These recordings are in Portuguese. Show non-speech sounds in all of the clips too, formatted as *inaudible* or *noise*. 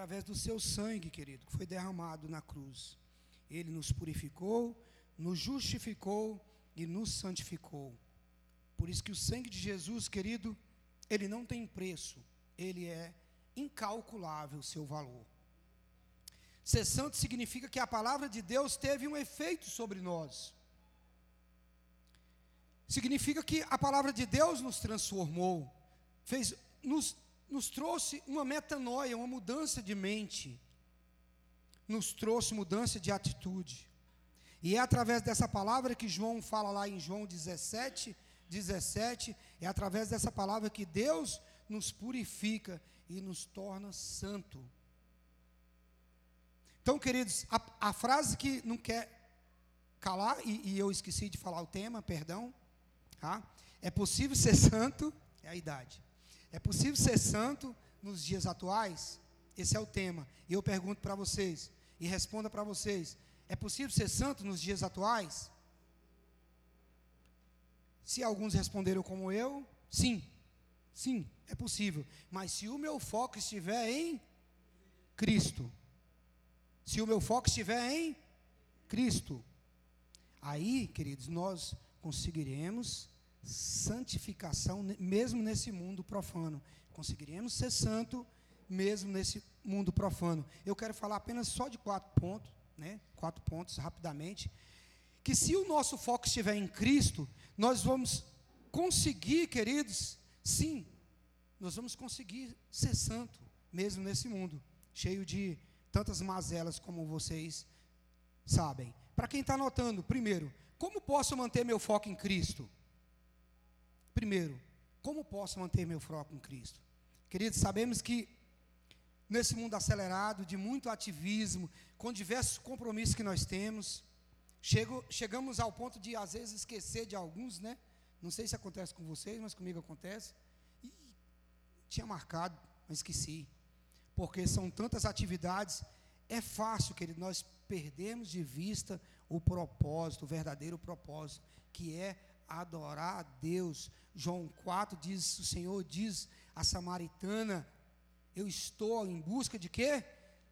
através do seu sangue, querido, que foi derramado na cruz. Ele nos purificou, nos justificou e nos santificou. Por isso que o sangue de Jesus, querido, ele não tem preço, ele é incalculável o seu valor. Ser santo significa que a palavra de Deus teve um efeito sobre nós. Significa que a palavra de Deus nos transformou, fez, nos, nos trouxe uma metanoia, uma mudança de mente, nos trouxe mudança de atitude. E é através dessa palavra que João fala lá em João 17, 17, é através dessa palavra que Deus nos purifica e nos torna santo. Então, queridos, a, a frase que não quer calar, e, e, eu esqueci de falar o tema, perdão. Tá? É possível ser *laughs* santo, é a idade. É possível ser santo nos dias atuais? Esse é o tema. E eu pergunto para vocês, e responda para vocês: é possível ser santo nos dias atuais? Se alguns responderam como eu, sim, sim, é possível. Mas se o meu foco estiver em Cristo, se o meu foco estiver em Cristo, aí, queridos, nós conseguiremos santificação mesmo nesse mundo profano. Conseguiremos ser santo mesmo nesse mundo profano. Eu quero falar apenas só de quatro pontos, né? Quatro pontos rapidamente, que se o nosso foco estiver em Cristo, nós vamos conseguir, queridos, sim, nós vamos conseguir ser santo mesmo nesse mundo cheio de tantas mazelas como vocês sabem. Para quem está anotando, primeiro, como posso manter meu foco em Cristo? Primeiro, como posso manter meu foco em Cristo? Queridos, sabemos que nesse mundo acelerado, de muito ativismo, com diversos compromissos que nós temos, chego, chegamos ao ponto de, às vezes, esquecer de alguns, né? Não sei se acontece com vocês, mas comigo acontece. E tinha marcado, mas esqueci porque são tantas atividades, é fácil, querido, nós perdemos de vista o propósito, o verdadeiro propósito, que é adorar a Deus. João 4 diz, o Senhor diz a samaritana, eu estou em busca de quê?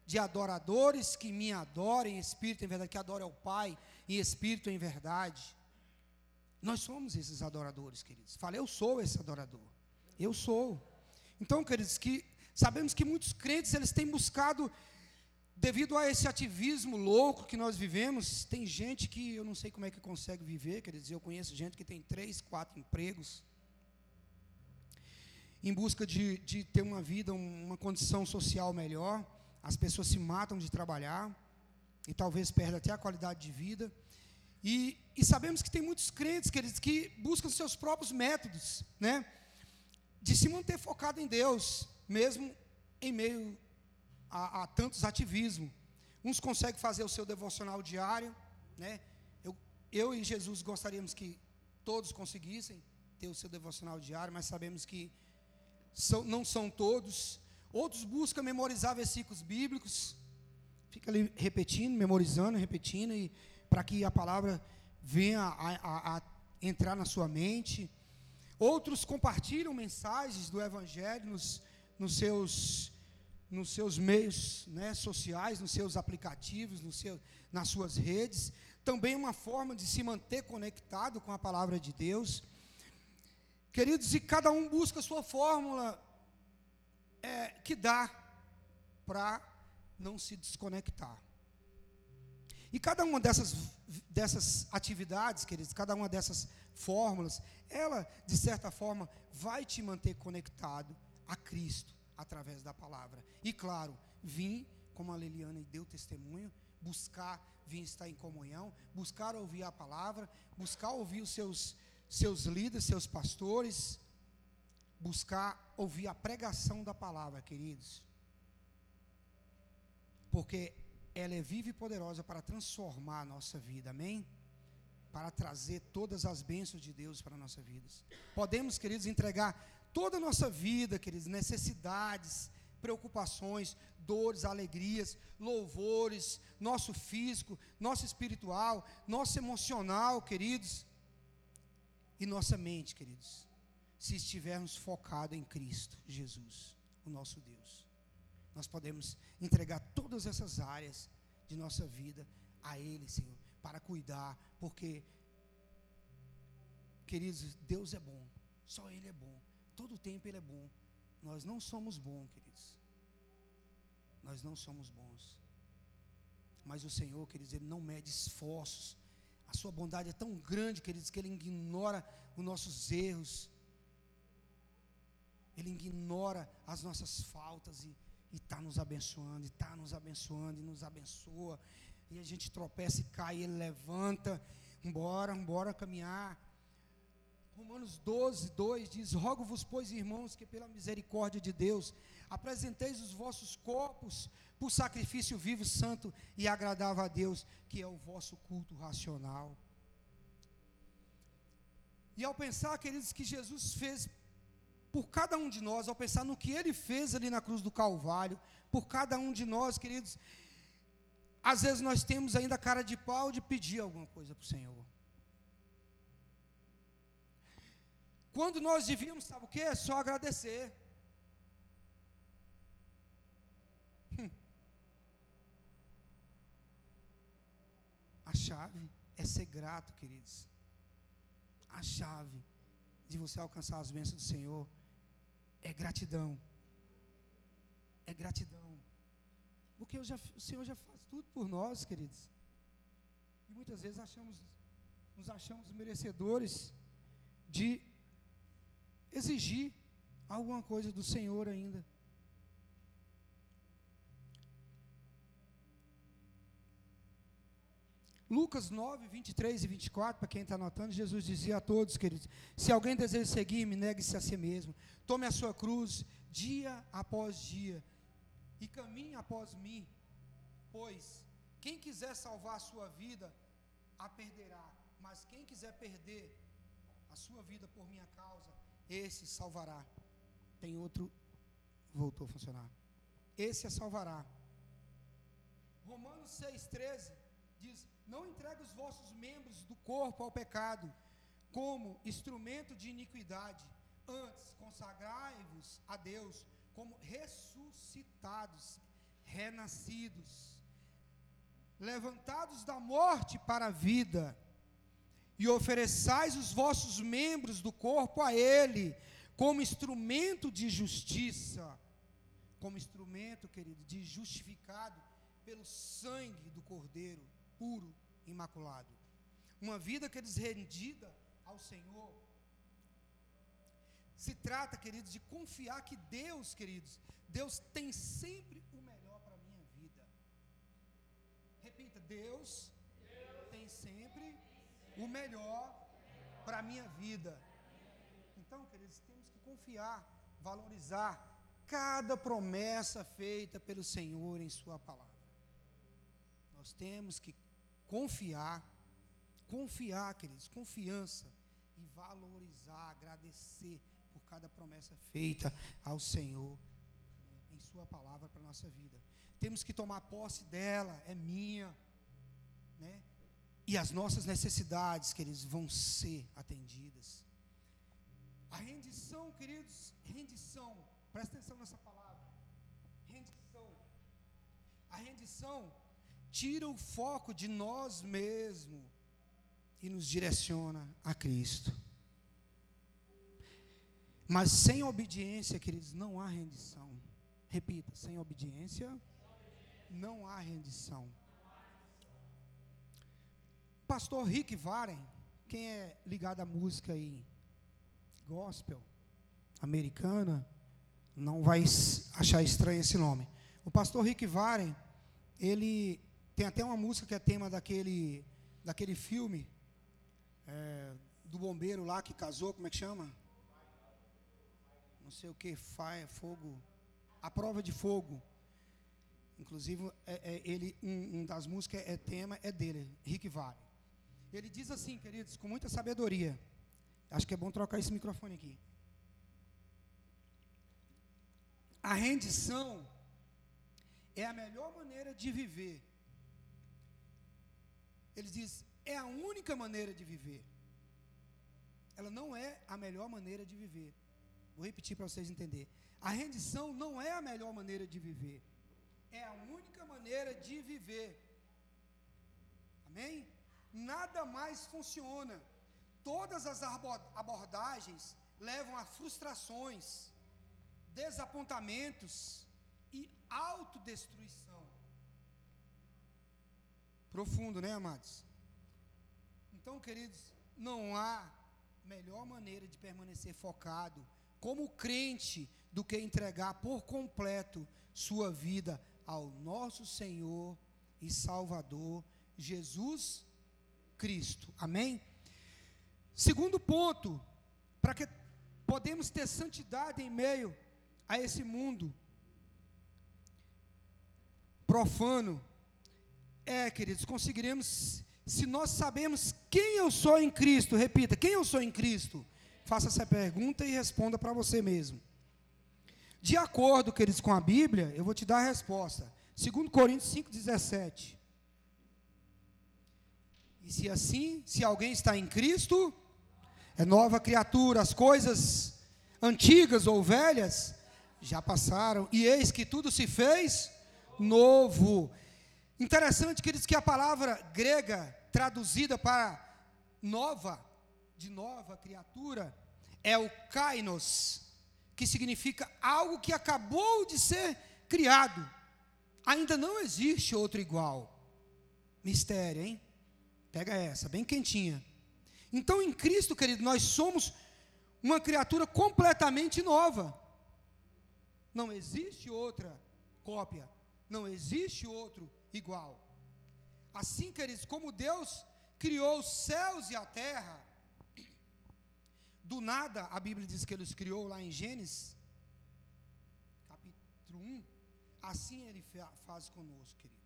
De adoradores que me adorem em espírito em verdade, que adorem ao Pai em espírito em verdade. Nós somos esses adoradores, queridos. Falei, eu sou esse adorador. Eu sou. Então, queridos, que Sabemos que muitos crentes eles têm buscado devido a esse ativismo louco que nós vivemos, tem gente que eu não sei como é que consegue viver, quer dizer, eu conheço gente que tem três, quatro empregos, em busca de, de ter uma vida, uma condição social melhor, as pessoas se matam de trabalhar, e talvez perdam até a qualidade de vida, e, e sabemos que tem muitos crentes, queridos, que buscam seus próprios métodos, né, de se manter focado em Deus, mesmo em meio a, a tantos ativismos. Uns conseguem fazer o seu devocional diário, né? Eu, eu e Jesus gostaríamos que todos conseguissem ter o seu devocional diário, mas sabemos que são, não são todos. Outros buscam memorizar versículos bíblicos, fica ali repetindo, memorizando, repetindo, e para que a palavra venha a, a, a entrar na sua mente. Outros compartilham mensagens do Evangelho nos, nos seus, nos seus meios né, sociais, nos seus aplicativos, no seu, nas suas redes. Também uma forma de se manter conectado com a palavra de Deus. Queridos, e cada um busca a sua fórmula é, que dá para não se desconectar. E cada uma dessas, dessas atividades, queridos, cada uma dessas fórmulas, ela, de certa forma, vai te manter conectado a Cristo através da palavra. E claro, vim, como a Liliana deu testemunho, buscar, vim estar em comunhão, buscar ouvir a palavra, buscar ouvir os seus, seus líderes, seus pastores, buscar ouvir a pregação da palavra, queridos. Porque ela é viva e poderosa para transformar a nossa vida, amém? Para trazer todas as bênçãos de Deus para a nossa vida. Podemos, queridos, entregar toda a nossa vida, queridos, necessidades, preocupações, dores, alegrias, louvores, nosso físico, nosso espiritual, nosso emocional, queridos, e nossa mente, queridos, se estivermos focados em Cristo Jesus, o nosso Deus. nós podemos entregar todas essas áreas de nossa vida a Ele, Senhor, para cuidar, porque, queridos, Deus é bom, só Ele é bom, todo tempo Ele é bom. Nós não somos bons, queridos, nós não somos bons, mas o Senhor, queridos, Ele não mede esforços, a Sua bondade é tão grande, queridos, que Ele ignora os nossos erros, Ele ignora as nossas faltas e está nos abençoando, está nos abençoando, e nos abençoa. E a gente tropeça e cai, ele levanta. Embora, embora caminhar. Romanos 12, 2 diz: Rogo-vos, pois, irmãos, que pela misericórdia de Deus, apresenteis os vossos corpos por sacrifício vivo, santo e agradável a Deus, que é o vosso culto racional. E ao pensar, queridos, que Jesus fez por cada um de nós, ao pensar no que ele fez ali na cruz do Calvário, por cada um de nós, queridos, às vezes nós temos ainda cara de pau de pedir alguma coisa para o Senhor. Quando nós devíamos, sabe o que? É só agradecer. Hum. A chave é ser grato, queridos. A chave de você alcançar as bênçãos do Senhor é gratidão. É gratidão. Porque já, o Senhor já faz tudo por nós, queridos. E muitas vezes achamos, nos achamos merecedores de exigir alguma coisa do Senhor ainda. Lucas 9, 23 e 24, para quem está anotando, Jesus dizia a todos, queridos: se alguém deseja seguir-me, negue-se a si mesmo, tome a sua cruz, dia após dia, e caminhe após mim, pois quem quiser salvar a sua vida, a perderá, mas quem quiser perder a sua vida por minha causa, esse salvará. Tem outro, voltou a funcionar. Esse a salvará. Romanos 6,13 diz: não entregue os vossos membros do corpo ao pecado, como instrumento de iniquidade. Antes, consagrai-vos a Deus como ressuscitados, renascidos, levantados da morte para a vida, e ofereçais os vossos membros do corpo a Ele, como instrumento de justiça, como instrumento, querido, de justificado pelo sangue do Cordeiro puro, imaculado. Uma vida, queridos, rendida ao Senhor. Se trata, queridos, de confiar que Deus, queridos, Deus tem sempre o melhor para a minha vida. Repita, Deus, o melhor para a minha vida. Então, queridos, temos que confiar, valorizar cada promessa feita pelo Senhor em Sua palavra. Nós temos que confiar, confiar, queridos, confiança e valorizar, agradecer por cada promessa feita ao Senhor né, em Sua palavra para a nossa vida. Temos que tomar posse dela, é minha, né? E as nossas necessidades, queridos, vão ser atendidas. A rendição, queridos, rendição, presta atenção nessa palavra. Rendição. A rendição tira o foco de nós mesmos e nos direciona a Cristo. Mas sem obediência, queridos, não há rendição. Repita, sem obediência, não há rendição. Pastor Rick Varen, quem é ligado à música aí, gospel, americana, não vai achar estranho esse nome. O pastor Rick Varen, ele tem até uma música que é tema daquele, daquele filme é, do bombeiro lá que casou, como é que chama? Não sei o que, fire, fogo. A prova de fogo. Inclusive, é, é ele, um, um, das músicas é tema, é dele, Rick Vale. Ele diz assim, queridos, com muita sabedoria. Acho que é bom trocar esse microfone aqui. A rendição é a melhor maneira de viver ele diz: é a única maneira de viver. Ela não é a melhor maneira de viver, Vou repetir para vocês entenderem. A rendição não é a melhor maneira de viver. É a única maneira de viver. Amém? Nada mais funciona. Todas as abordagens levam a frustrações, desapontamentos e autodestruição. Profundo, né, amados? Então, queridos, não há melhor maneira de permanecer focado como crente do que entregar por completo sua vida ao nosso Senhor e Salvador Jesus Cristo. Amém? Segundo ponto, para que podemos ter santidade em meio a esse mundo profano, é, queridos, conseguiremos se nós sabemos quem eu sou em Cristo, repita, quem eu sou em Cristo? Faça essa pergunta e responda para você mesmo. De acordo, queridos, com a Bíblia, eu vou te dar a resposta. 2 Coríntios 5,17. E se assim, se alguém está em Cristo, é nova criatura, as coisas antigas ou velhas já passaram, e eis que tudo se fez novo. Interessante, queridos, que a palavra grega traduzida para nova, de nova criatura, é o kainos, que significa algo que acabou de ser criado. Ainda não existe outro igual. Mistério, hein? Pega essa, bem quentinha. Então, em Cristo, querido, nós somos uma criatura completamente nova. Não existe outra cópia, não existe outro igual. Assim, queridos, como Deus criou os céus e a terra, do nada, a Bíblia diz que Ele os criou lá em Gênesis, capítulo 1, assim Ele faz conosco, querido.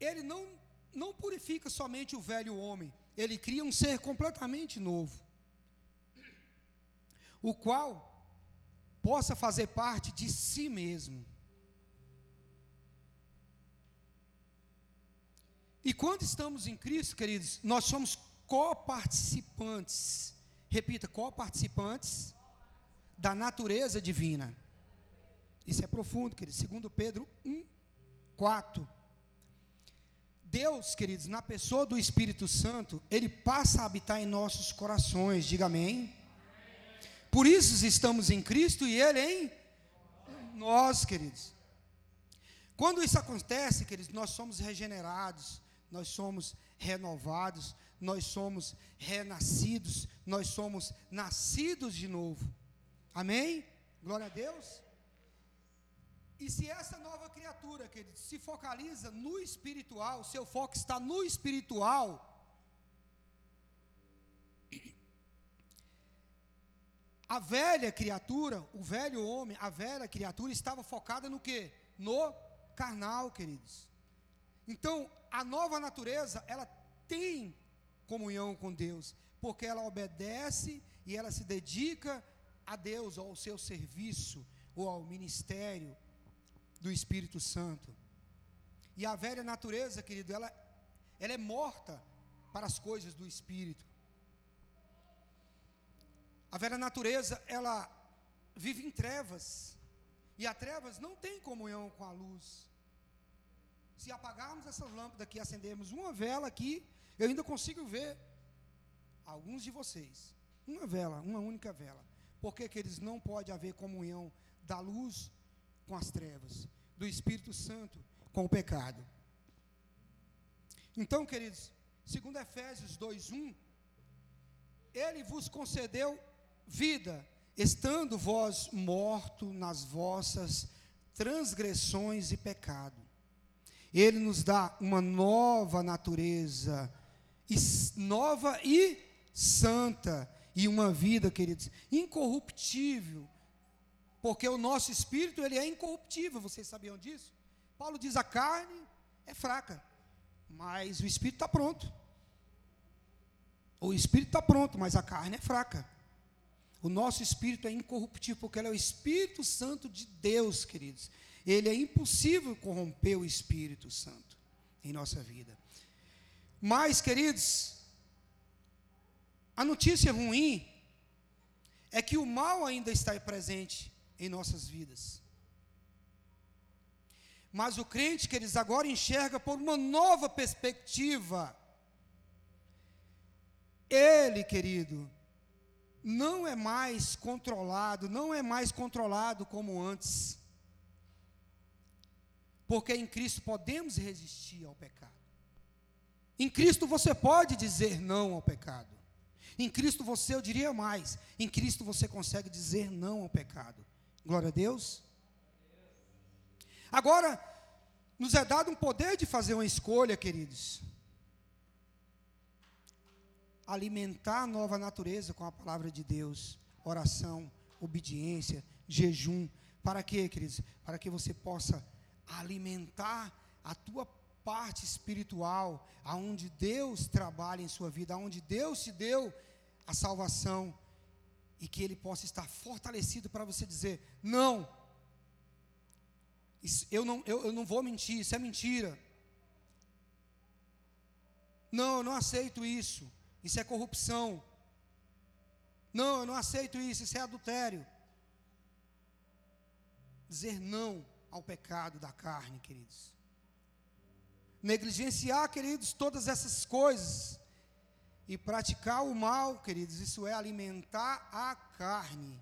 Ele não, não purifica somente o velho homem, Ele cria um ser completamente novo, o qual possa fazer parte de si mesmo. E quando estamos em Cristo, queridos, nós somos coparticipantes. Repita, coparticipantes da natureza divina. Isso é profundo, queridos. Segundo Pedro 1, 4. Deus, queridos, na pessoa do Espírito Santo, ele passa a habitar em nossos corações. Diga amém. Por isso estamos em Cristo e ele em nós, queridos. Quando isso acontece, queridos, nós somos regenerados nós somos renovados, nós somos renascidos, nós somos nascidos de novo. Amém? Glória a Deus. E se essa nova criatura, querido, se focaliza no espiritual, seu foco está no espiritual, a velha criatura, o velho homem, a velha criatura estava focada no que? No carnal, queridos. Então, a nova natureza, ela tem comunhão com Deus, porque ela obedece e ela se dedica a Deus, ao seu serviço, ou ao ministério do Espírito Santo. E a velha natureza, querido, ela, ela é morta para as coisas do Espírito. A velha natureza, ela vive em trevas, e a trevas não tem comunhão com a luz. Se apagarmos essas lâmpadas aqui, acendermos uma vela aqui, eu ainda consigo ver alguns de vocês. Uma vela, uma única vela. Porque que eles não pode haver comunhão da luz com as trevas, do Espírito Santo com o pecado. Então, queridos, segundo Efésios 2:1, ele vos concedeu vida, estando vós morto nas vossas transgressões e pecado. Ele nos dá uma nova natureza, nova e santa, e uma vida, queridos, incorruptível, porque o nosso espírito ele é incorruptível, vocês sabiam disso? Paulo diz a carne é fraca, mas o espírito está pronto. O espírito está pronto, mas a carne é fraca. O nosso espírito é incorruptível, porque ele é o Espírito Santo de Deus, queridos ele é impossível corromper o Espírito Santo em nossa vida. Mas, queridos, a notícia ruim é que o mal ainda está presente em nossas vidas. Mas o crente, que eles agora enxerga por uma nova perspectiva. Ele, querido, não é mais controlado, não é mais controlado como antes. Porque em Cristo podemos resistir ao pecado. Em Cristo você pode dizer não ao pecado. Em Cristo você, eu diria mais, em Cristo você consegue dizer não ao pecado. Glória a Deus. Agora, nos é dado um poder de fazer uma escolha, queridos. Alimentar a nova natureza com a palavra de Deus, oração, obediência, jejum. Para quê, queridos? Para que você possa alimentar a tua parte espiritual, aonde Deus trabalha em sua vida, aonde Deus te deu a salvação e que ele possa estar fortalecido para você dizer: não, isso, eu, não, eu, eu não vou mentir, isso é mentira. Não, eu não aceito isso. Isso é corrupção. Não, eu não aceito isso, isso é adultério. Dizer não ao pecado da carne, queridos. Negligenciar, queridos, todas essas coisas e praticar o mal, queridos, isso é alimentar a carne,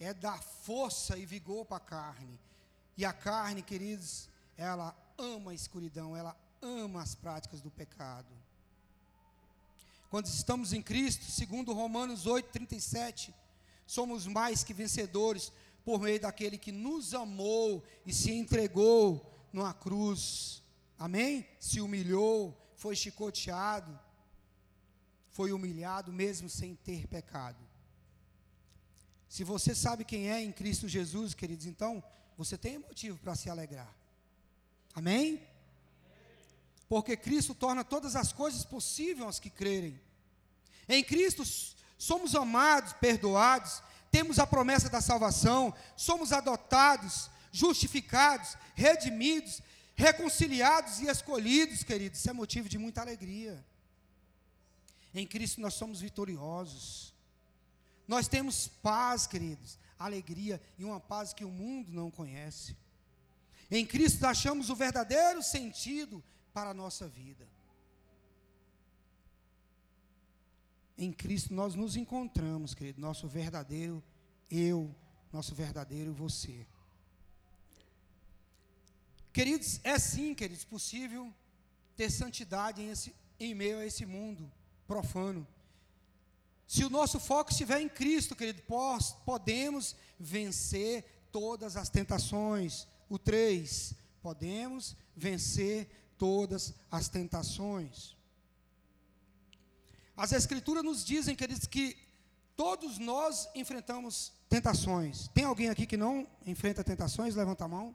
é dar força e vigor para a carne. E a carne, queridos, ela ama a escuridão, ela ama as práticas do pecado. Quando estamos em Cristo, segundo Romanos 8:37, somos mais que vencedores por meio daquele que nos amou e se entregou numa cruz. Amém? Se humilhou, foi chicoteado, foi humilhado mesmo sem ter pecado. Se você sabe quem é em Cristo Jesus, queridos, então você tem motivo para se alegrar. Amém? Porque Cristo torna todas as coisas possíveis aos que crerem. Em Cristo somos amados, perdoados, temos a promessa da salvação, somos adotados, justificados, redimidos, reconciliados e escolhidos, queridos. Isso é motivo de muita alegria. Em Cristo nós somos vitoriosos. Nós temos paz, queridos alegria e uma paz que o mundo não conhece. Em Cristo achamos o verdadeiro sentido para a nossa vida. Em Cristo nós nos encontramos, querido, nosso verdadeiro eu, nosso verdadeiro você. Queridos, é sim, queridos, possível ter santidade em, esse, em meio a esse mundo profano. Se o nosso foco estiver em Cristo, querido, podemos vencer todas as tentações. O 3, podemos vencer todas as tentações. As Escrituras nos dizem, queridos, que todos nós enfrentamos tentações. Tem alguém aqui que não enfrenta tentações? Levanta a mão.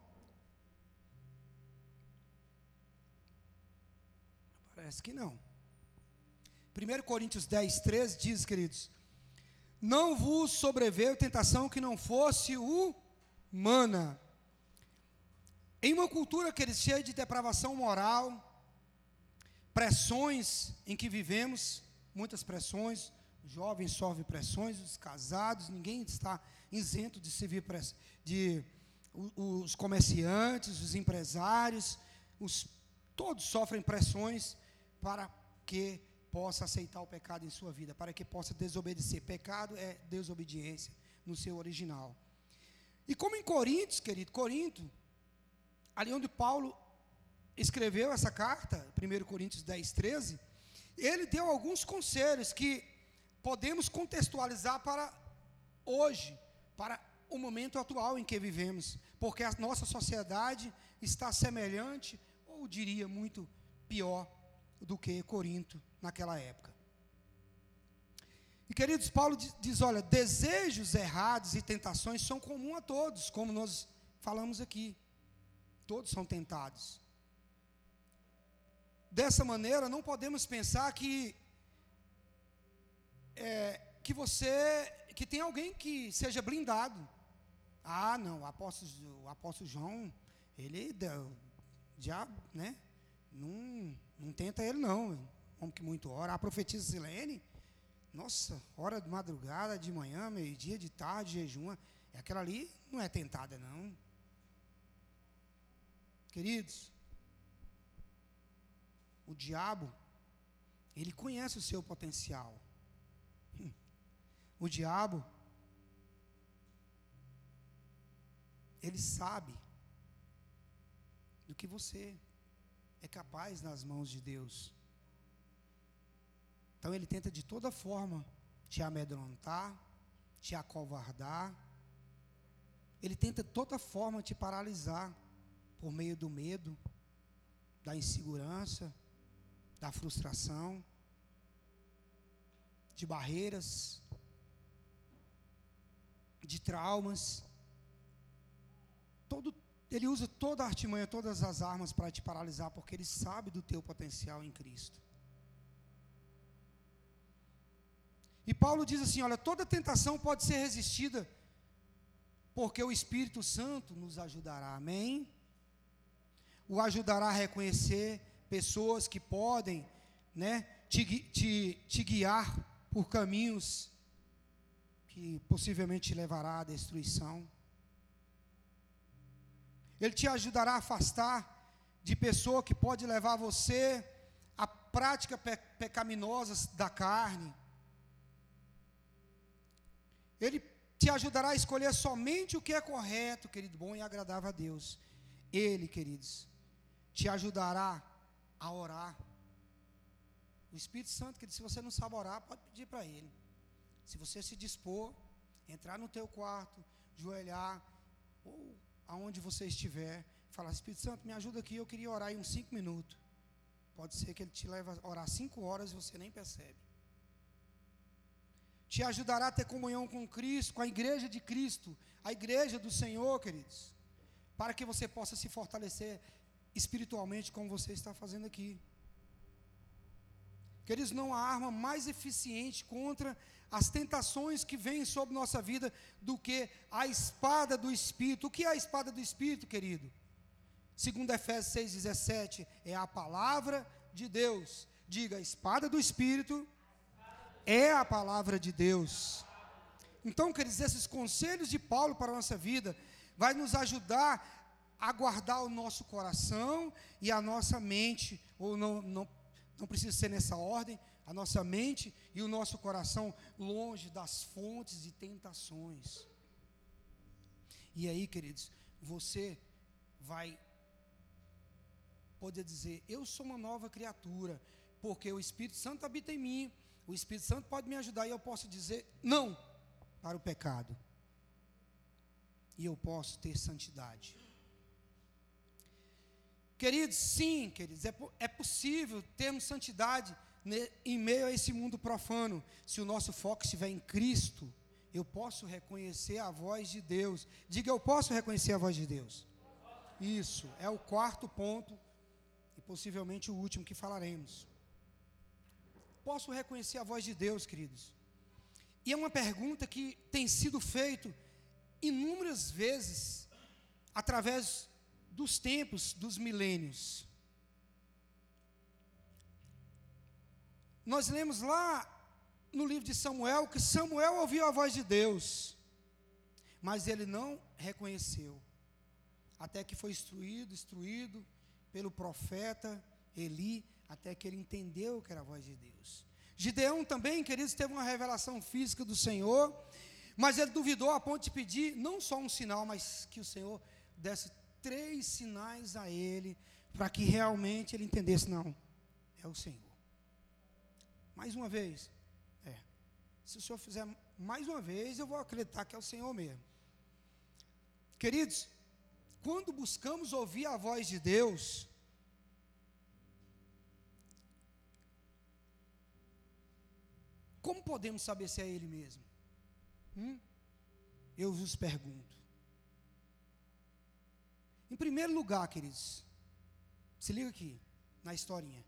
Parece que não. 1 Coríntios 10, 13 diz, queridos: Não vos sobreveio tentação que não fosse humana. Em uma cultura que eles cheia de depravação moral, pressões em que vivemos, muitas pressões, jovens sofrem pressões, os casados, ninguém está isento de se vir de os comerciantes, os empresários, os, todos sofrem pressões para que possa aceitar o pecado em sua vida, para que possa desobedecer. Pecado é desobediência no seu original. E como em Coríntios, querido, Corinto, ali onde Paulo escreveu essa carta, 1 Coríntios 10, 13, ele deu alguns conselhos que podemos contextualizar para hoje, para o momento atual em que vivemos, porque a nossa sociedade está semelhante, ou diria muito pior, do que Corinto naquela época. E queridos, Paulo diz: olha, desejos errados e tentações são comuns a todos, como nós falamos aqui. Todos são tentados. Dessa maneira, não podemos pensar que é, que você que tem alguém que seja blindado. Ah, não, o apóstolo, o apóstolo João, ele já, né? Não, não tenta ele não homem que muito ora. A profetisa Silene, nossa, hora de madrugada, de manhã, meio-dia, de tarde, jejum, é aquela ali não é tentada, não. Queridos, o diabo, ele conhece o seu potencial. O diabo, ele sabe do que você é capaz nas mãos de Deus. Então ele tenta de toda forma te amedrontar, te acovardar. Ele tenta de toda forma te paralisar por meio do medo, da insegurança, da frustração, de barreiras, de traumas. Todo, ele usa toda a artimanha, todas as armas para te paralisar, porque ele sabe do teu potencial em Cristo. E Paulo diz assim: olha, toda tentação pode ser resistida, porque o Espírito Santo nos ajudará. Amém? O ajudará a reconhecer pessoas que podem né, te, te, te guiar por caminhos que possivelmente te levará à destruição. Ele te ajudará a afastar de pessoa que pode levar você a práticas pe pecaminosas da carne. Ele te ajudará a escolher somente o que é correto, querido, bom e agradável a Deus. Ele, queridos, te ajudará a orar. O Espírito Santo, que se você não sabe orar, pode pedir para Ele. Se você se dispor, entrar no teu quarto, joelhar, ou aonde você estiver, falar, Espírito Santo, me ajuda aqui, eu queria orar em uns cinco minutos. Pode ser que Ele te leve a orar cinco horas e você nem percebe. Te ajudará a ter comunhão com Cristo, com a igreja de Cristo, a igreja do Senhor, queridos, para que você possa se fortalecer espiritualmente, como você está fazendo aqui. Queridos, não há arma mais eficiente contra as tentações que vêm sobre nossa vida do que a espada do Espírito. O que é a espada do Espírito, querido? Segundo Efésios 6,17, é a palavra de Deus. Diga, a espada do Espírito é a palavra de Deus. Então, queridos, esses conselhos de Paulo para a nossa vida vai nos ajudar a guardar o nosso coração e a nossa mente, ou não, não, não precisa ser nessa ordem, a nossa mente e o nosso coração longe das fontes de tentações. E aí, queridos, você vai poder dizer: Eu sou uma nova criatura, porque o Espírito Santo habita em mim. O Espírito Santo pode me ajudar e eu posso dizer não para o pecado. E eu posso ter santidade. Queridos, sim, queridos, é, é possível termos santidade em meio a esse mundo profano. Se o nosso foco estiver em Cristo, eu posso reconhecer a voz de Deus. Diga, eu posso reconhecer a voz de Deus. Isso, é o quarto ponto e possivelmente o último que falaremos. Posso reconhecer a voz de Deus, queridos? E é uma pergunta que tem sido feita inúmeras vezes através dos tempos, dos milênios. Nós lemos lá no livro de Samuel que Samuel ouviu a voz de Deus, mas ele não reconheceu, até que foi instruído, instruído pelo profeta Eli, até que ele entendeu que era a voz de Deus. Gideão também, queridos, teve uma revelação física do Senhor, mas ele duvidou a ponto de pedir não só um sinal, mas que o Senhor desse três sinais a ele, para que realmente ele entendesse: não, é o Senhor. Mais uma vez, é. Se o Senhor fizer mais uma vez, eu vou acreditar que é o Senhor mesmo. Queridos, quando buscamos ouvir a voz de Deus, como podemos saber se é Ele mesmo? Hum? Eu vos pergunto. Em primeiro lugar, queridos, se liga aqui na historinha.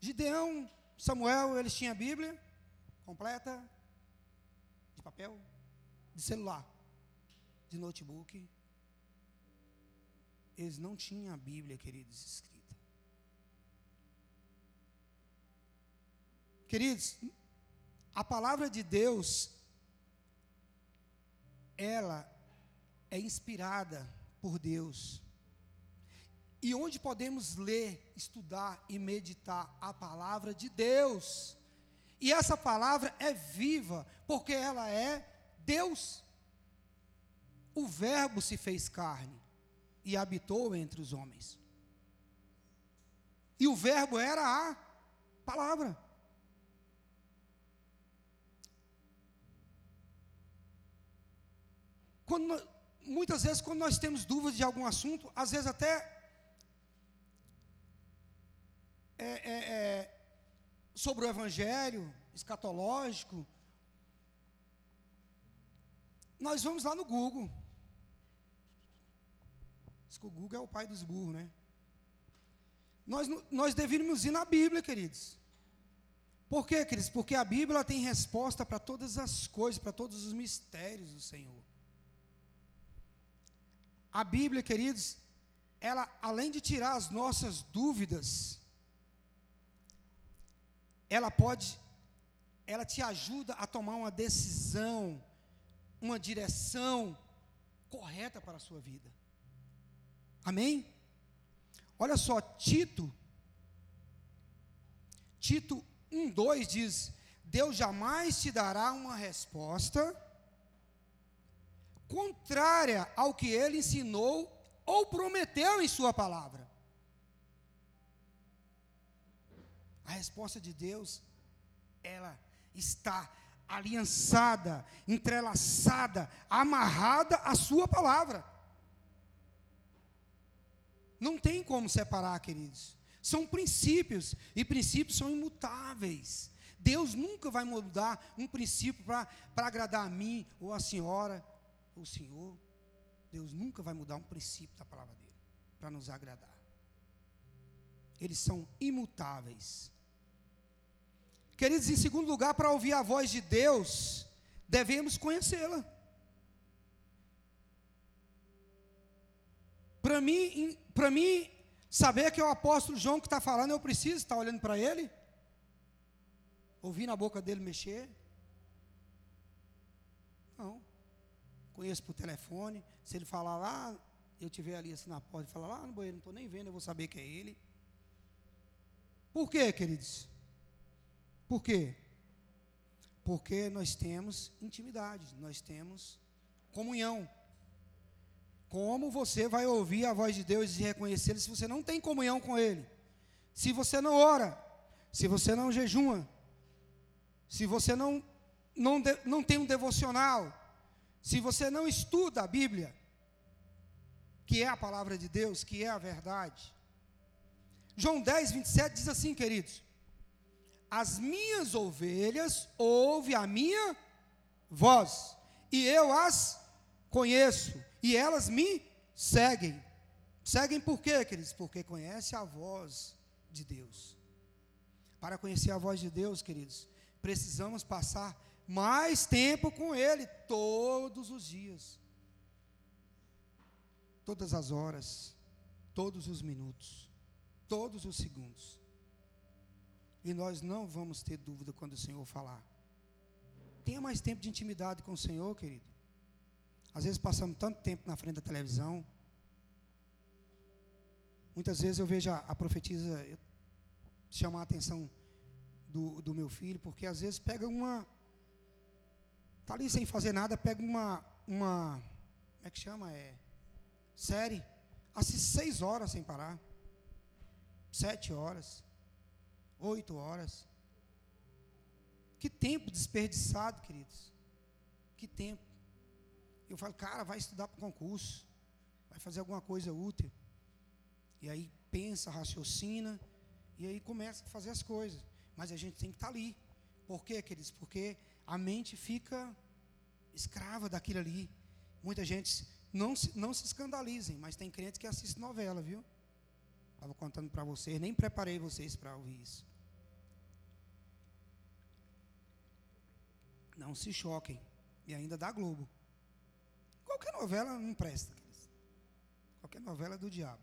Gideão, Samuel, eles tinham a Bíblia completa, de papel, de celular, de notebook. Eles não tinham a Bíblia, queridos, escrita. Queridos, a palavra de Deus, ela é inspirada por Deus. E onde podemos ler, estudar e meditar a palavra de Deus. E essa palavra é viva, porque ela é Deus. O Verbo se fez carne e habitou entre os homens. E o Verbo era a palavra. Quando muitas vezes, quando nós temos dúvidas de algum assunto, às vezes até é, é, é, sobre o Evangelho escatológico, nós vamos lá no Google. Diz que o Google é o pai dos burros, né? Nós, nós deveríamos ir na Bíblia, queridos. Por quê, queridos? Porque a Bíblia tem resposta para todas as coisas, para todos os mistérios do Senhor. A Bíblia, queridos, ela, além de tirar as nossas dúvidas, ela pode, ela te ajuda a tomar uma decisão, uma direção correta para a sua vida. Amém? Olha só, Tito, Tito 1,2 diz: Deus jamais te dará uma resposta contrária ao que ele ensinou ou prometeu em Sua palavra. A resposta de Deus, ela está aliançada, entrelaçada, amarrada à Sua palavra. Não tem como separar, queridos. São princípios, e princípios são imutáveis. Deus nunca vai mudar um princípio para agradar a mim ou a senhora o Senhor, Deus nunca vai mudar um princípio da palavra dele para nos agradar. Eles são imutáveis. Queridos, em segundo lugar, para ouvir a voz de Deus, devemos conhecê-la. Para mim, para mim, saber que é o apóstolo João que está falando, eu preciso estar olhando para ele, ouvindo a boca dele mexer. Não conheço por telefone. Se ele falar lá, eu tiver ali assim na porta e falar lá no banheiro, não estou nem vendo, eu vou saber que é ele. Por quê, queridos? Por quê? Porque nós temos intimidade, nós temos comunhão. Como você vai ouvir a voz de Deus e reconhecê-lo se você não tem comunhão com Ele? Se você não ora, se você não jejuma, se você não, não, não tem um devocional, se você não estuda a Bíblia, que é a palavra de Deus, que é a verdade. João 10, 27 diz assim, queridos: As minhas ovelhas ouvem a minha voz, e eu as conheço, e elas me seguem. Seguem por quê, queridos? Porque conhecem a voz de Deus. Para conhecer a voz de Deus, queridos, precisamos passar mais tempo com Ele, todos os dias, todas as horas, todos os minutos, todos os segundos. E nós não vamos ter dúvida quando o Senhor falar. Tenha mais tempo de intimidade com o Senhor, querido. Às vezes passamos tanto tempo na frente da televisão. Muitas vezes eu vejo a, a profetisa chamar a atenção do, do meu filho, porque às vezes pega uma, Está ali sem fazer nada, pega uma, uma. Como é que chama? É. Série. Assiste seis horas sem parar. Sete horas. Oito horas. Que tempo desperdiçado, queridos. Que tempo. Eu falo, cara, vai estudar para o concurso. Vai fazer alguma coisa útil. E aí pensa, raciocina. E aí começa a fazer as coisas. Mas a gente tem que estar tá ali. Por quê, queridos? Porque a mente fica escrava daquilo ali. Muita gente, não se, não se escandalizem, mas tem crente que assiste novela, viu? Estava contando para vocês, nem preparei vocês para ouvir isso. Não se choquem. E ainda da Globo. Qualquer novela não presta. Qualquer novela é do diabo.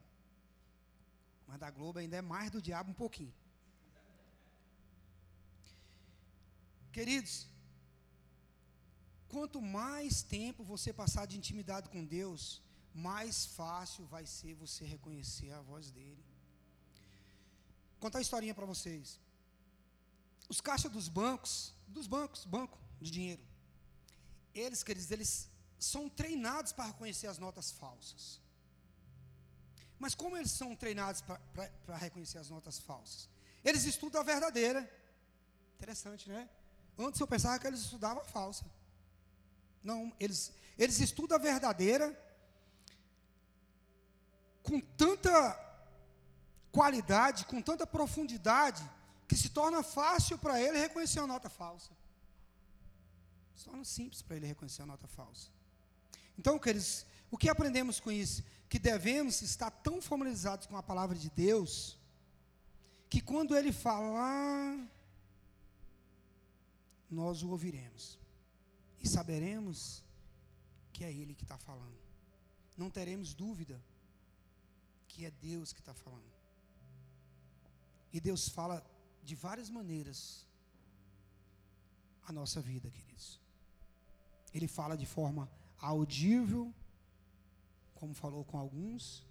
Mas da Globo ainda é mais do diabo um pouquinho. Queridos, quanto mais tempo você passar de intimidade com Deus, mais fácil vai ser você reconhecer a voz dele. Vou contar a historinha para vocês. Os caixas dos bancos, dos bancos, banco de dinheiro, eles, queridos, eles são treinados para reconhecer as notas falsas. Mas como eles são treinados para reconhecer as notas falsas? Eles estudam a verdadeira. Interessante, né? Antes eu pensava que eles estudavam a falsa. Não, eles, eles estudam a verdadeira com tanta qualidade, com tanta profundidade, que se torna fácil para ele reconhecer a nota falsa. Se torna simples para ele reconhecer a nota falsa. Então, queridos, o que aprendemos com isso? Que devemos estar tão familiarizados com a palavra de Deus, que quando ele falar, nós o ouviremos e saberemos que é Ele que está falando. Não teremos dúvida que é Deus que está falando. E Deus fala de várias maneiras a nossa vida, queridos. Ele fala de forma audível, como falou com alguns.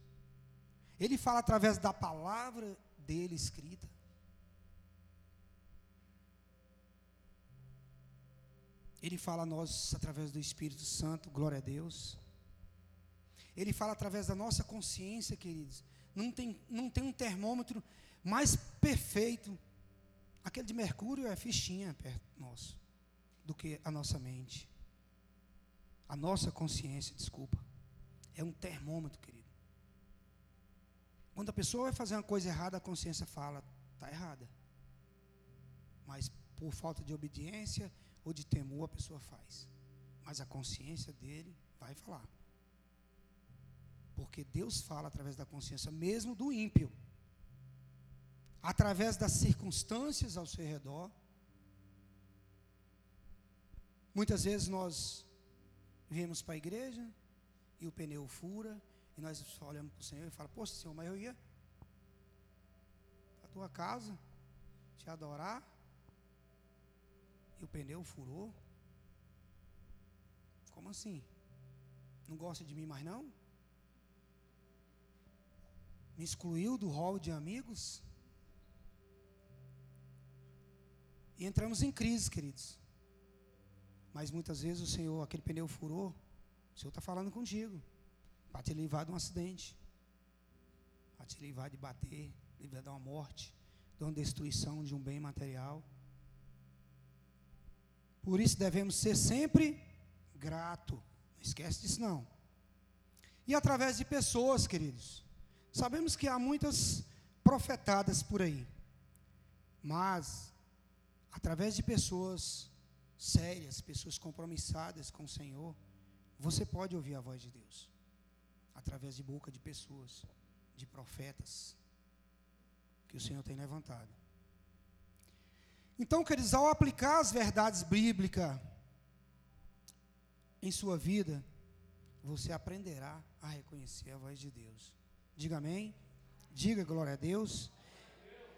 Ele fala através da palavra dele escrita. Ele fala a nós através do Espírito Santo, glória a Deus. Ele fala através da nossa consciência, queridos. Não tem, não tem um termômetro mais perfeito. Aquele de mercúrio é fichinha perto nosso, do que a nossa mente. A nossa consciência, desculpa. É um termômetro, querido. Quando a pessoa vai fazer uma coisa errada, a consciência fala, está errada. Mas por falta de obediência, ou de temor a pessoa faz. Mas a consciência dele vai falar. Porque Deus fala através da consciência, mesmo do ímpio. Através das circunstâncias ao seu redor. Muitas vezes nós viemos para a igreja e o pneu fura, e nós olhamos para o Senhor e falamos, poxa Senhor, mas eu ia para a tua casa te adorar, e o pneu furou. Como assim? Não gosta de mim mais não? Me excluiu do hall de amigos? E entramos em crise, queridos. Mas muitas vezes o Senhor, aquele pneu furou, o Senhor está falando contigo. Para te livrar de um acidente. Para te livrar de bater, livrar de uma morte, de uma destruição de um bem material. Por isso devemos ser sempre grato. Não esquece disso não. E através de pessoas, queridos. Sabemos que há muitas profetadas por aí. Mas através de pessoas sérias, pessoas compromissadas com o Senhor, você pode ouvir a voz de Deus. Através de boca de pessoas, de profetas que o Senhor tem levantado. Então, queridos, ao aplicar as verdades bíblicas em sua vida, você aprenderá a reconhecer a voz de Deus. Diga amém. Diga glória a Deus.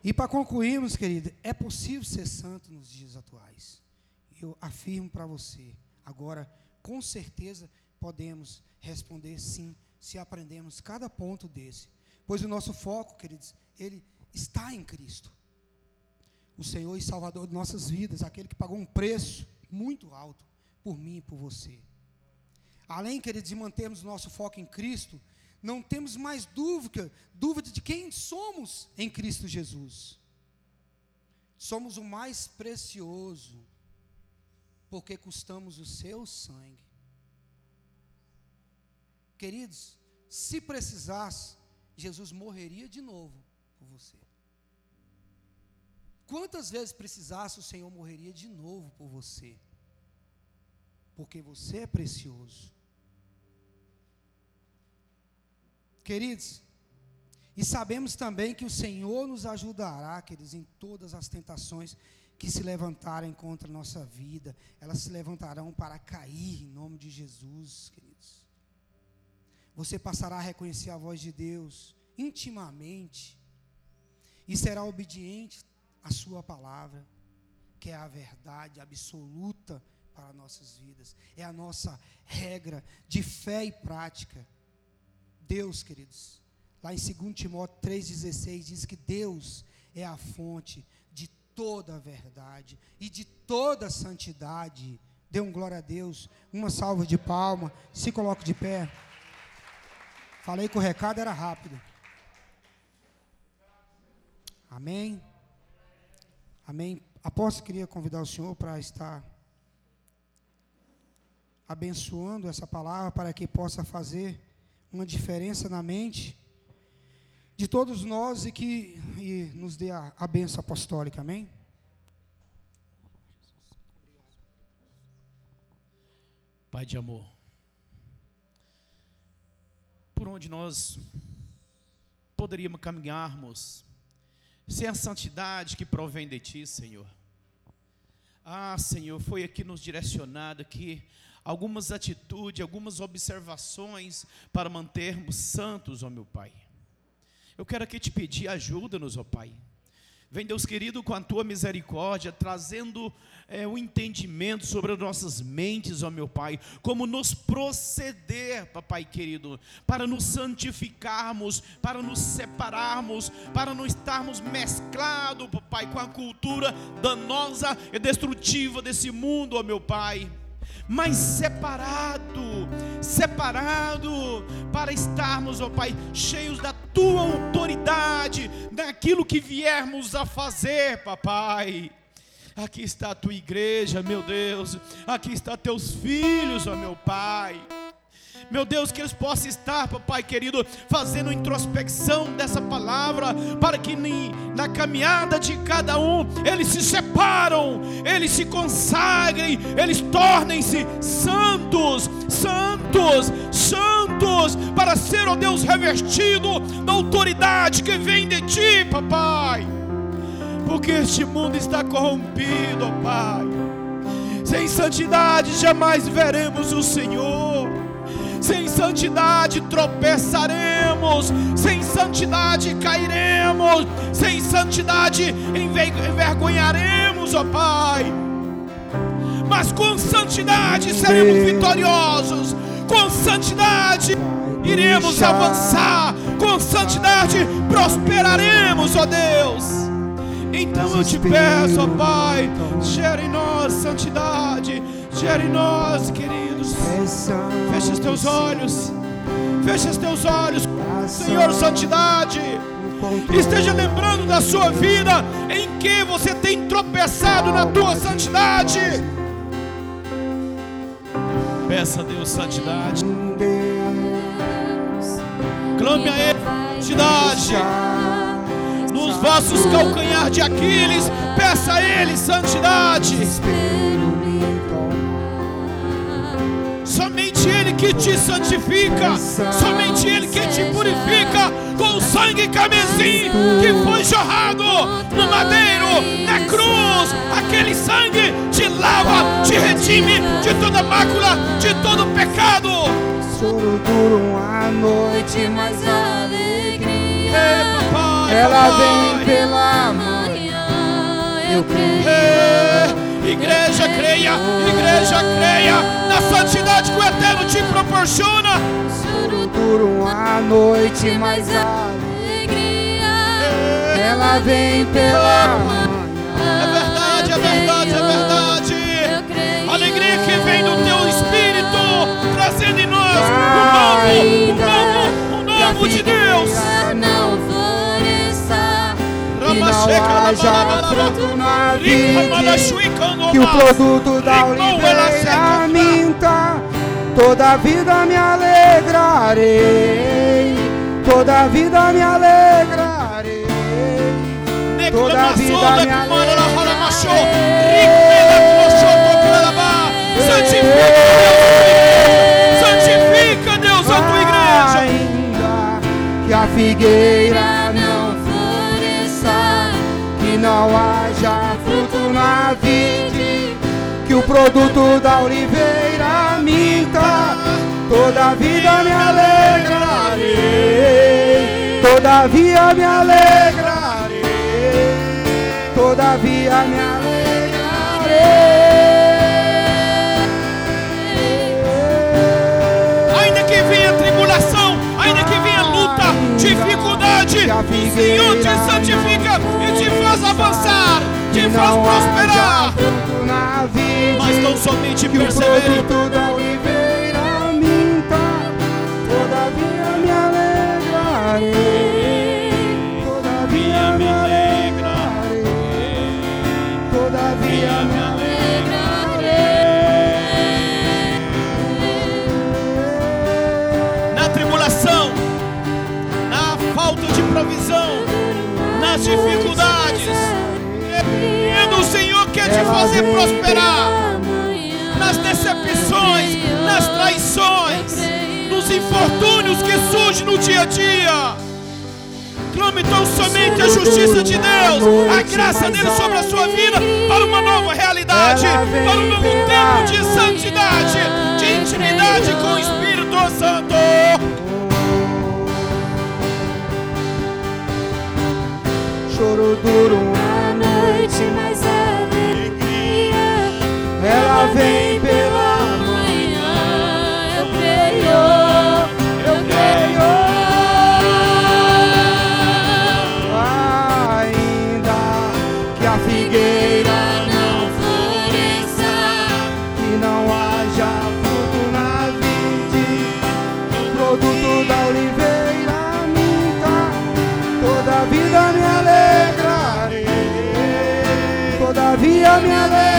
E para concluirmos, querido, é possível ser santo nos dias atuais. Eu afirmo para você, agora, com certeza, podemos responder sim, se aprendemos cada ponto desse. Pois o nosso foco, queridos, ele está em Cristo o Senhor e Salvador de nossas vidas, aquele que pagou um preço muito alto por mim e por você. Além, queridos, de mantermos nosso foco em Cristo, não temos mais dúvida, dúvida de quem somos em Cristo Jesus. Somos o mais precioso, porque custamos o seu sangue. Queridos, se precisasse, Jesus morreria de novo. Quantas vezes precisasse, o Senhor morreria de novo por você. Porque você é precioso. Queridos, e sabemos também que o Senhor nos ajudará, queridos, em todas as tentações que se levantarem contra a nossa vida. Elas se levantarão para cair em nome de Jesus, queridos. Você passará a reconhecer a voz de Deus intimamente e será obediente a sua palavra. porque é a verdade absoluta para nossas vidas, é a nossa regra de fé e prática. Deus, queridos, lá em 2 Timóteo 3,16 diz que Deus é a fonte de toda a verdade e de toda a santidade. Dê um glória a Deus, uma salva de palma, se coloque de pé. Falei que o recado era rápido. Amém. Amém. Apóstolo, queria convidar o senhor para estar abençoando essa palavra para que possa fazer uma diferença na mente de todos nós e que e nos dê a, a benção apostólica. Amém? Pai de amor, por onde nós poderíamos caminharmos sem a santidade que provém de Ti, Senhor. Ah, Senhor, foi aqui nos direcionado que algumas atitudes, algumas observações para mantermos santos, ó meu Pai. Eu quero aqui te pedir, ajuda-nos, ó Pai. Vem, Deus querido, com a tua misericórdia, trazendo é, o entendimento sobre as nossas mentes, ó meu Pai, como nos proceder, papai querido, para nos santificarmos, para nos separarmos, para não estarmos mesclados, papai, com a cultura danosa e destrutiva desse mundo, ó meu Pai mas separado, separado para estarmos, ó Pai, cheios da tua autoridade, daquilo que viermos a fazer, papai. Aqui está a tua igreja, meu Deus. Aqui está teus filhos, ó meu Pai. Meu Deus, que eles possam estar, papai querido, fazendo introspecção dessa palavra, para que na caminhada de cada um eles se separam, eles se consagrem, eles tornem-se santos, santos, santos, para ser, ó Deus, revestido da autoridade que vem de ti, papai. Porque este mundo está corrompido, ó Pai. Sem santidade jamais veremos o Senhor sem santidade tropeçaremos, sem santidade cairemos, sem santidade envergonharemos, ó Pai. Mas com santidade seremos vitoriosos, com santidade iremos avançar, com santidade prosperaremos, ó Deus. Então eu te peço, ó Pai, gere em nós santidade, gere em nós, queridos. Feche os teus olhos, feche os teus olhos, Senhor, santidade. Esteja lembrando da sua vida em que você tem tropeçado na tua santidade. Peça a Deus santidade. Clame a Ele santidade nos vossos calcanhar de Aquiles, peça a Ele santidade. Que te santifica, somente Ele que te purifica com o sangue carmesim que foi jorrado no madeiro, na cruz. Aquele sangue te lava, te redime de toda mácula, de todo pecado. Choro dura uma noite, mas a alegria. Ei, papai ela vem pela manhã. Eu creio. Igreja, creia, igreja, creia na santidade que o Eterno te proporciona. Dura uma noite, mas a alegria ela vem pela manhã. É verdade, é verdade, é verdade. Alegria que vem do teu espírito, trazendo em nós o novo, o novo, o novo de não haja fruto na vida, que o produto da oliveira minta, toda vida me alegrarei, toda vida me alegrarei, toda vida me alegrarei. Santifica, santifica Deus a tua igreja. Ainda que a figueira não haja fruto na vide, que o produto da oliveira minta, toda vida me alegrarei, todavia me alegrarei, todavia me alegrarei. Ainda que venha tribulação, ainda que venha luta, dificuldade, o Senhor te santifica te faz avançar, te faz não prosperar. Mas não somente persevere, produto da Fazer prosperar nas decepções, nas traições, nos infortúnios que surgem no dia a dia. Clame então somente a justiça de Deus, a graça dele sobre a sua vida, para uma nova realidade, para um novo tempo de santidade, de intimidade com o Espírito Santo. choro duro, A noite mais ela vem pela manhã. Eu creio, eu creio. ainda que a figueira Não floresça, que não haja fruto na vide, o produto da oliveira minta, toda vida me alegrarei, todavia me alegrarei,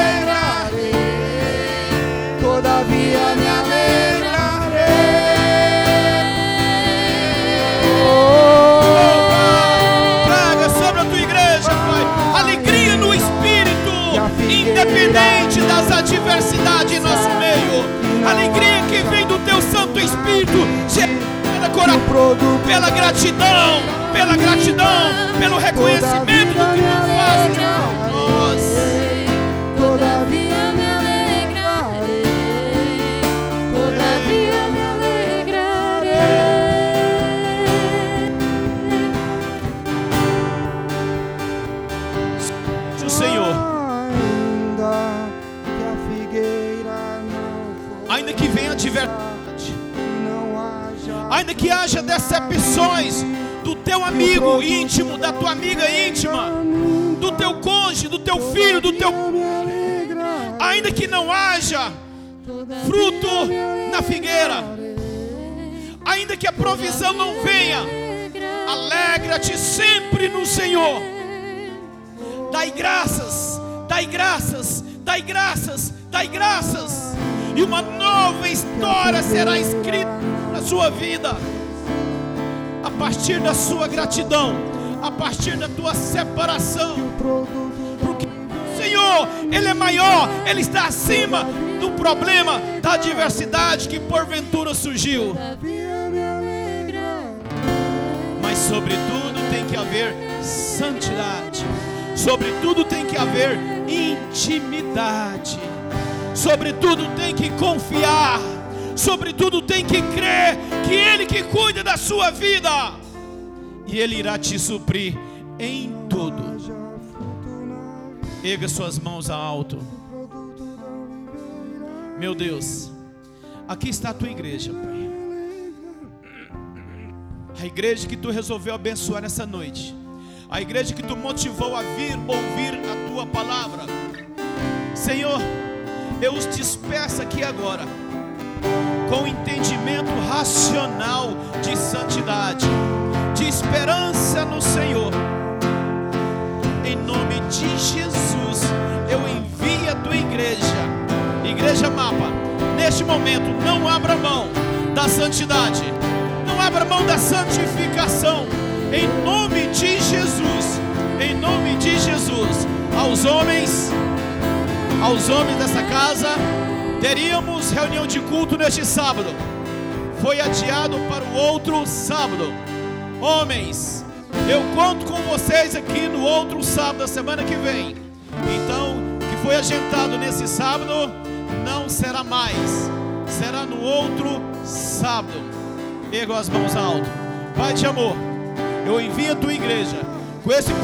Espírito, pela O coração. produto pela gratidão, pela gratidão, pelo reconhecimento do que tu fazes ainda que haja decepções do teu amigo íntimo, da tua amiga íntima, do teu cônjuge, do teu filho, do teu. Ainda que não haja fruto na figueira, ainda que a provisão não venha, alegra-te sempre no Senhor. Dai graças, dai graças, dai graças, dai graças. E uma nova história será escrita sua vida. A partir da sua gratidão, a partir da tua separação. Porque o Senhor, Ele é maior, Ele está acima do problema, da adversidade que porventura surgiu. Mas sobretudo tem que haver santidade. Sobretudo tem que haver intimidade. Sobretudo tem que confiar. Sobretudo tem que crer que Ele que cuida da sua vida. E Ele irá te suprir em tudo. Erga suas mãos alto. Meu Deus, aqui está a tua igreja, Pai. A igreja que tu resolveu abençoar nessa noite. A igreja que tu motivou a vir ouvir a tua palavra. Senhor, eu os despeço aqui agora com entendimento racional de santidade, de esperança no Senhor. Em nome de Jesus, eu envio a tua igreja, Igreja Mapa, neste momento, não abra mão da santidade, não abra mão da santificação, em nome de Jesus, em nome de Jesus, aos homens, aos homens dessa casa, teríamos reunião de culto neste sábado, foi adiado para o outro sábado. Homens, eu conto com vocês aqui no outro sábado da semana que vem. Então, o que foi agendado nesse sábado não será mais, será no outro sábado. Ergo as mãos alto. Pai de amor, eu envio a tua igreja com esse princípio.